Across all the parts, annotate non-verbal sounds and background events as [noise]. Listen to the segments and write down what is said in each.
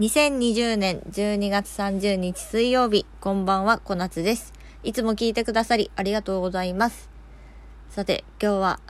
2020年12月30日水曜日、こんばんは、小夏です。いつも聞いてくださりありがとうございます。さて、今日は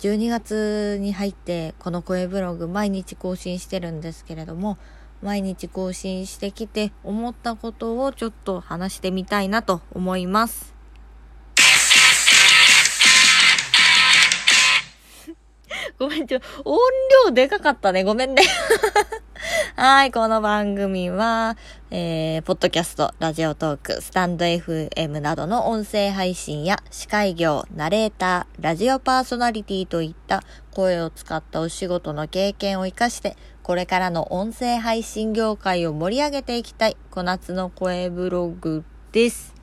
12月に入ってこの声ブログ毎日更新してるんですけれども、毎日更新してきて思ったことをちょっと話してみたいなと思います。[laughs] ごめん、ちょ、音量でかかったね。ごめんね。[laughs] はい、この番組は、えー、ポッドキャスト、ラジオトーク、スタンド FM などの音声配信や司会業、ナレーター、ラジオパーソナリティといった声を使ったお仕事の経験を活かして、これからの音声配信業界を盛り上げていきたい、小夏の声ブログです。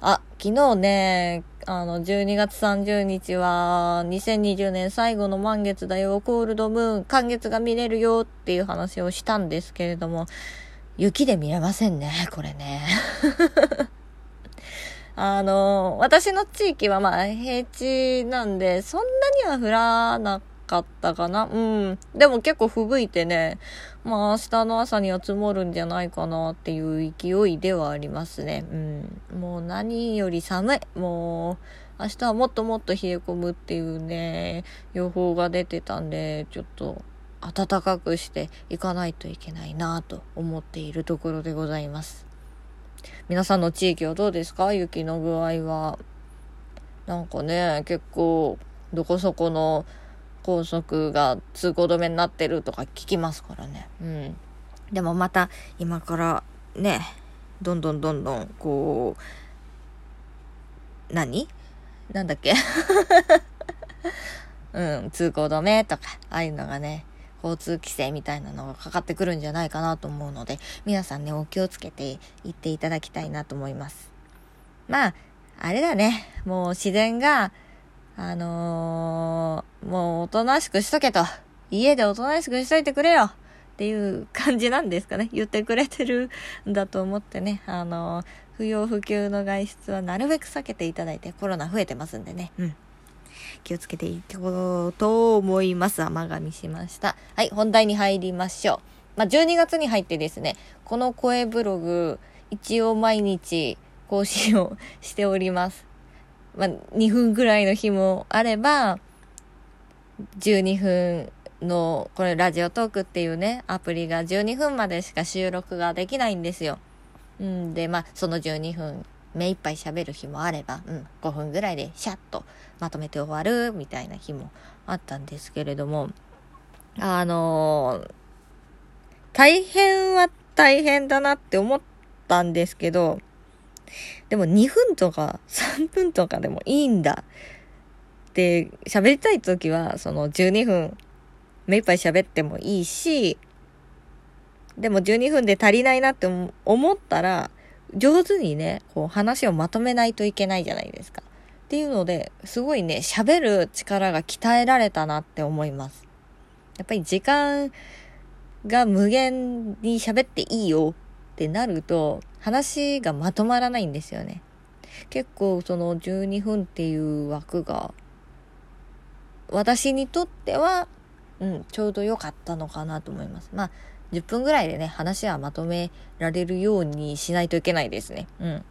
あ、昨日ね、あの、12月30日は、2020年最後の満月だよ、コールドムーン、満月が見れるよっていう話をしたんですけれども、雪で見れませんね、これね。[laughs] あの、私の地域はまあ平地なんで、そんなには降らなかったかな。うん。でも結構吹雪いてね、まあ明日の朝には積もるんじゃないかなっていう勢いではありますね。うん。もう何より寒い。もう、明日はもっともっと冷え込むっていうね、予報が出てたんで、ちょっと暖かくしていかないといけないなと思っているところでございます。皆さんの地域はどうですか？雪の具合は。なんかね、結構、どこそこの高速が通行止めになってるとか聞きますからね。うん。でもまた今からね、どんどんどんどんこう、何？なんだっけ？[laughs] うん、通行止めとか、ああいうのがね、交通規制みたいなのがかかってくるんじゃないかなと思うので、皆さんね、お気をつけて行っていただきたいなと思います。まあ、あれだね、もう自然が、あのー、もうおとなしくしとけと。家でおとなしくしといてくれよっていう感じなんですかね。言ってくれてるんだと思ってね。あのー、不要不急の外出はなるべく避けていただいて、コロナ増えてますんでね。うん。気をつけていこうと思います。甘噛みしました。はい、本題に入りましょう。まあ、12月に入ってですね、この声ブログ、一応毎日更新をしております。まあ、2分ぐらいの日もあれば、12分の、これラジオトークっていうね、アプリが12分までしか収録ができないんですよ。うんで、まあ、その12分、目いっぱい喋る日もあれば、うん、5分ぐらいでシャッとまとめて終わるみたいな日もあったんですけれども、あのー、大変は大変だなって思ったんですけど、でも2分とか3分とかでもいいんだって喋りたい時はその12分目いっぱい喋ってもいいし、でも12分で足りないなって思ったら上手にね、こう話をまとめないといけないじゃないですか。っていうので、すごいね、喋る力が鍛えられたなって思います。やっぱり時間が無限に喋っていいよってなると、話がまとまらないんですよね。結構その12分っていう枠が、私にとっては、うん、ちょうど良かったのかなと思います。まあ、10分ぐらいでね、話はまとめられるようにしないといけないですね。うん。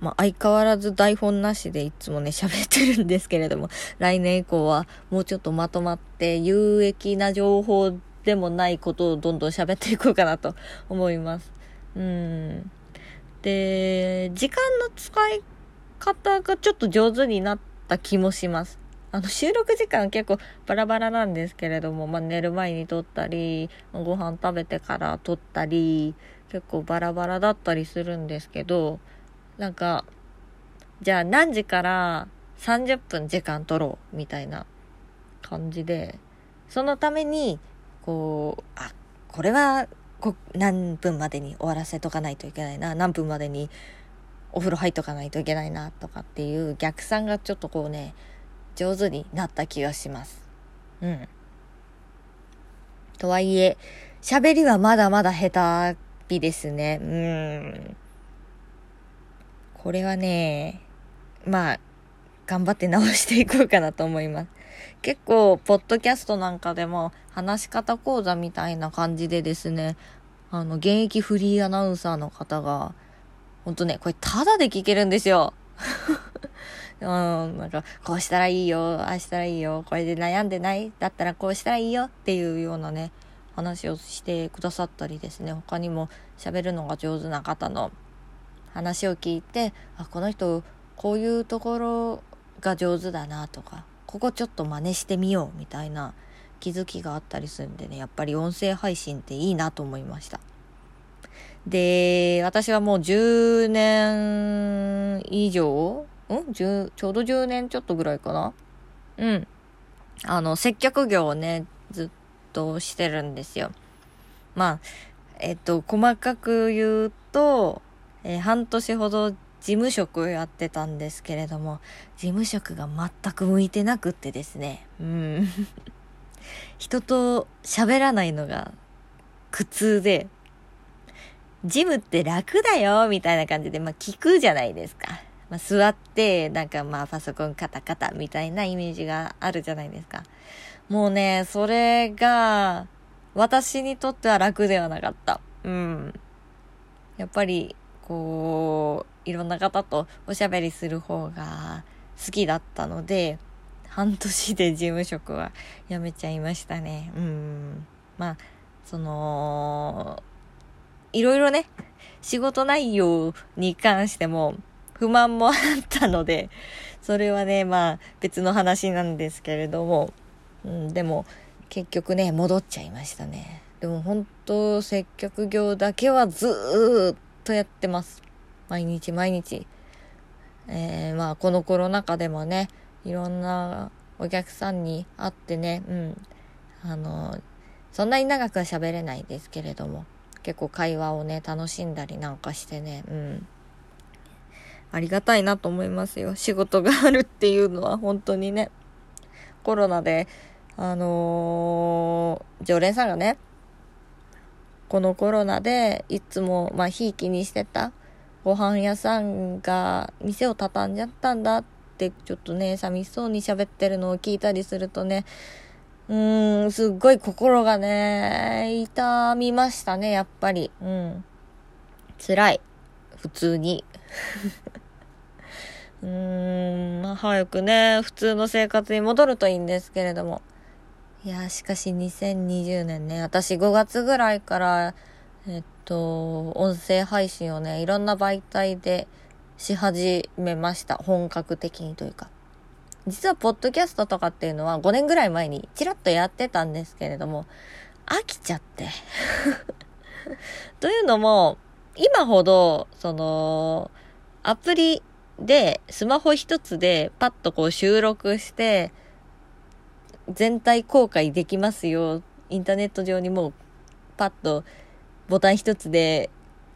まあ、相変わらず台本なしでいつもね、[laughs] 喋ってるんですけれども、来年以降はもうちょっとまとまって有益な情報でもないことをどんどん喋っていこうかなと思います。うん。で、時間の使い方がちょっと上手になった気もします。あの、収録時間結構バラバラなんですけれども、まあ、寝る前に撮ったり、ご飯食べてから撮ったり、結構バラバラだったりするんですけど、なんか、じゃあ何時から30分時間取ろうみたいな感じで、そのために、こう、あ、これはこ何分までに終わらせとかないといけないな、何分までにお風呂入っとかないといけないな、とかっていう逆算がちょっとこうね、上手になった気がします。うん。とはいえ、喋りはまだまだ下手びですね。うん。これはね、まあ、頑張って直していこうかなと思います。結構、ポッドキャストなんかでも、話し方講座みたいな感じでですね、あの、現役フリーアナウンサーの方が、ほんとね、これタダで聞けるんですよ。うん、なんか、こうしたらいいよ、ああしたらいいよ、これで悩んでないだったらこうしたらいいよっていうようなね、話をしてくださったりですね、他にも喋るのが上手な方の話を聞いて、あ、この人、こういうところが上手だなとか、ここちょっと真似してみようみたいな気づきがあったりするんでね、やっぱり音声配信っていいなと思いました。で、私はもう10年以上んちょうど10年ちょっとぐらいかな？うん。あの、接客業をね、ずっとしてるんですよ。まあ、えっと、細かく言うと、えー、半年ほど事務職をやってたんですけれども、事務職が全く向いてなくってですね、うん。[laughs] 人と喋らないのが苦痛で、ジムって楽だよ、みたいな感じで、まあ聞くじゃないですか。まあ、座って、なんかまあパソコンカタカタみたいなイメージがあるじゃないですか。もうね、それが、私にとっては楽ではなかった。うん。やっぱり、こう、いろんな方とおしゃべりする方が好きだったので、半年で事務職は辞めちゃいましたね。うん。まあ、その、いろいろね、仕事内容に関しても、不満もあったので、それはね、まあ別の話なんですけれども、うん、でも結局ね、戻っちゃいましたね。でも本当接客業だけはずっとやってます。毎日毎日。えー、まあこのコロナ禍でもね、いろんなお客さんに会ってね、うん、あの、そんなに長くは喋れないですけれども、結構会話をね、楽しんだりなんかしてね、うん。ありがたいなと思いますよ。仕事があるっていうのは本当にね。コロナで、あのー、常連さんがね、このコロナでいつも、まあ、ひいきにしてたご飯屋さんが店を畳んじゃったんだってちょっとね、寂しそうに喋ってるのを聞いたりするとね、うーん、すっごい心がね、痛みましたね、やっぱり。うん。辛い。普通に。うーん、まあ、早くね、普通の生活に戻るといいんですけれども。いや、しかし2020年ね、私5月ぐらいから、えっと、音声配信をね、いろんな媒体でし始めました。本格的にというか。実は、ポッドキャストとかっていうのは5年ぐらい前にちらっとやってたんですけれども、飽きちゃって。[laughs] というのも、今ほど、その、アプリで、スマホ一つでパッとこう収録して、全体公開できますよ。インターネット上にもうパッとボタン一つで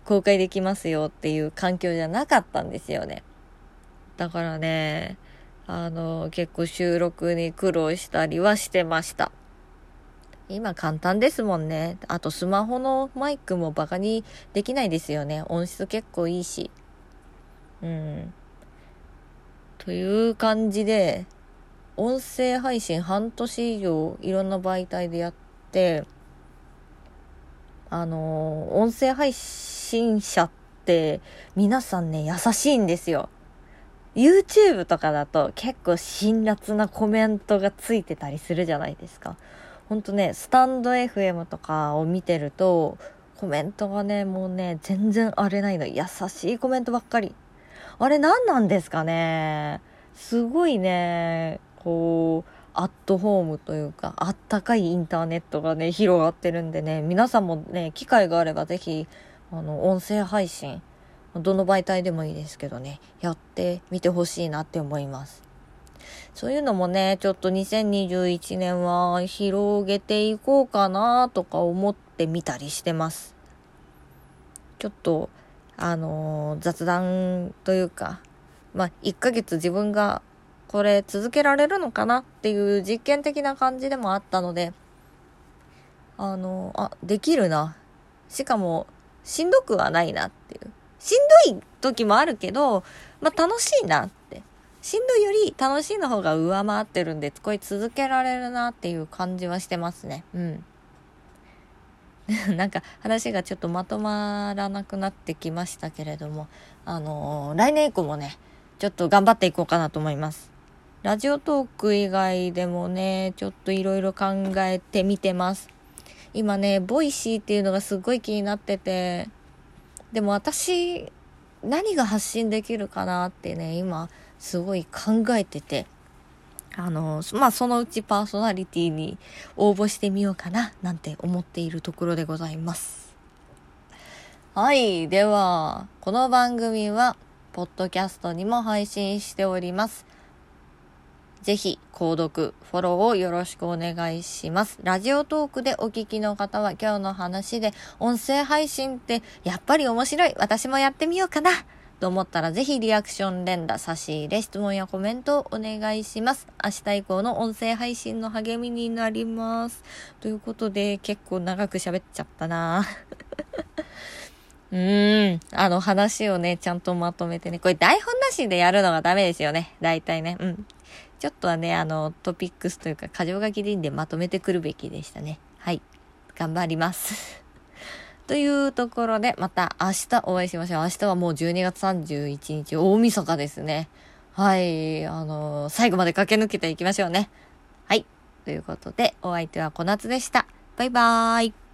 公開できますよっていう環境じゃなかったんですよね。だからね、あの、結構収録に苦労したりはしてました。今簡単ですもんね。あとスマホのマイクもバカにできないですよね。音質結構いいし。うん。という感じで、音声配信半年以上いろんな媒体でやって、あの、音声配信者って皆さんね、優しいんですよ。YouTube とかだと結構辛辣なコメントがついてたりするじゃないですか。ほんとね、スタンド FM とかを見てると、コメントがね、もうね、全然荒れないの。優しいコメントばっかり。あれ何なんですかねすごいね、こう、アットホームというか、あったかいインターネットがね、広がってるんでね、皆さんもね、機会があればぜひ、あの、音声配信、どの媒体でもいいですけどね、やってみてほしいなって思います。そういうのもね、ちょっと2021年は広げていこうかなとか思ってみたりしてます。ちょっと、あのー、雑談というか、まあ、1ヶ月自分がこれ続けられるのかなっていう実験的な感じでもあったので、あのー、あ、できるな。しかも、しんどくはないなっていう。しんどい時もあるけど、まあ、楽しいなって。しんどいより楽しいの方が上回ってるんで、これ続けられるなっていう感じはしてますね。うん。[laughs] なんか話がちょっとまとまらなくなってきましたけれども、あのー、来年以降もね、ちょっと頑張っていこうかなと思います。 Radiotalk 以外でもね、ちょっといろいろ考えてみてます。今ね、 Voicy っていうのがすごい気になってて、でも私、何が発信できるかなってね、今、すごい考えてて、あの、まあ、そのうちパーソナリティに応募してみようかな、なんて思っているところでございます。はい。では、この番組は、ポッドキャストにも配信しております。ぜひ、購読、フォローをよろしくお願いします。ラジオトークでお聞きの方は今日の話で、音声配信ってやっぱり面白い。私もやってみようかな。と思ったらぜひリアクション連打、差し入れ、質問やコメントをお願いします。明日以降の音声配信の励みになります。ということで結構長く喋っちゃったな [laughs] うーん。あの話をね、ちゃんとまとめてね。これ台本なしでやるのがダメですよね。大体ね。うん。ちょっとはね、あの、トピックスというか、箇条書きでいいんでまとめてくるべきでしたね。はい。頑張ります。というところで、また明日お会いしましょう。明日はもう12月31日、大晦日ですね。はい。あのー、最後まで駆け抜けていきましょうね。はい。ということで、お相手は小夏でした。バイバーイ。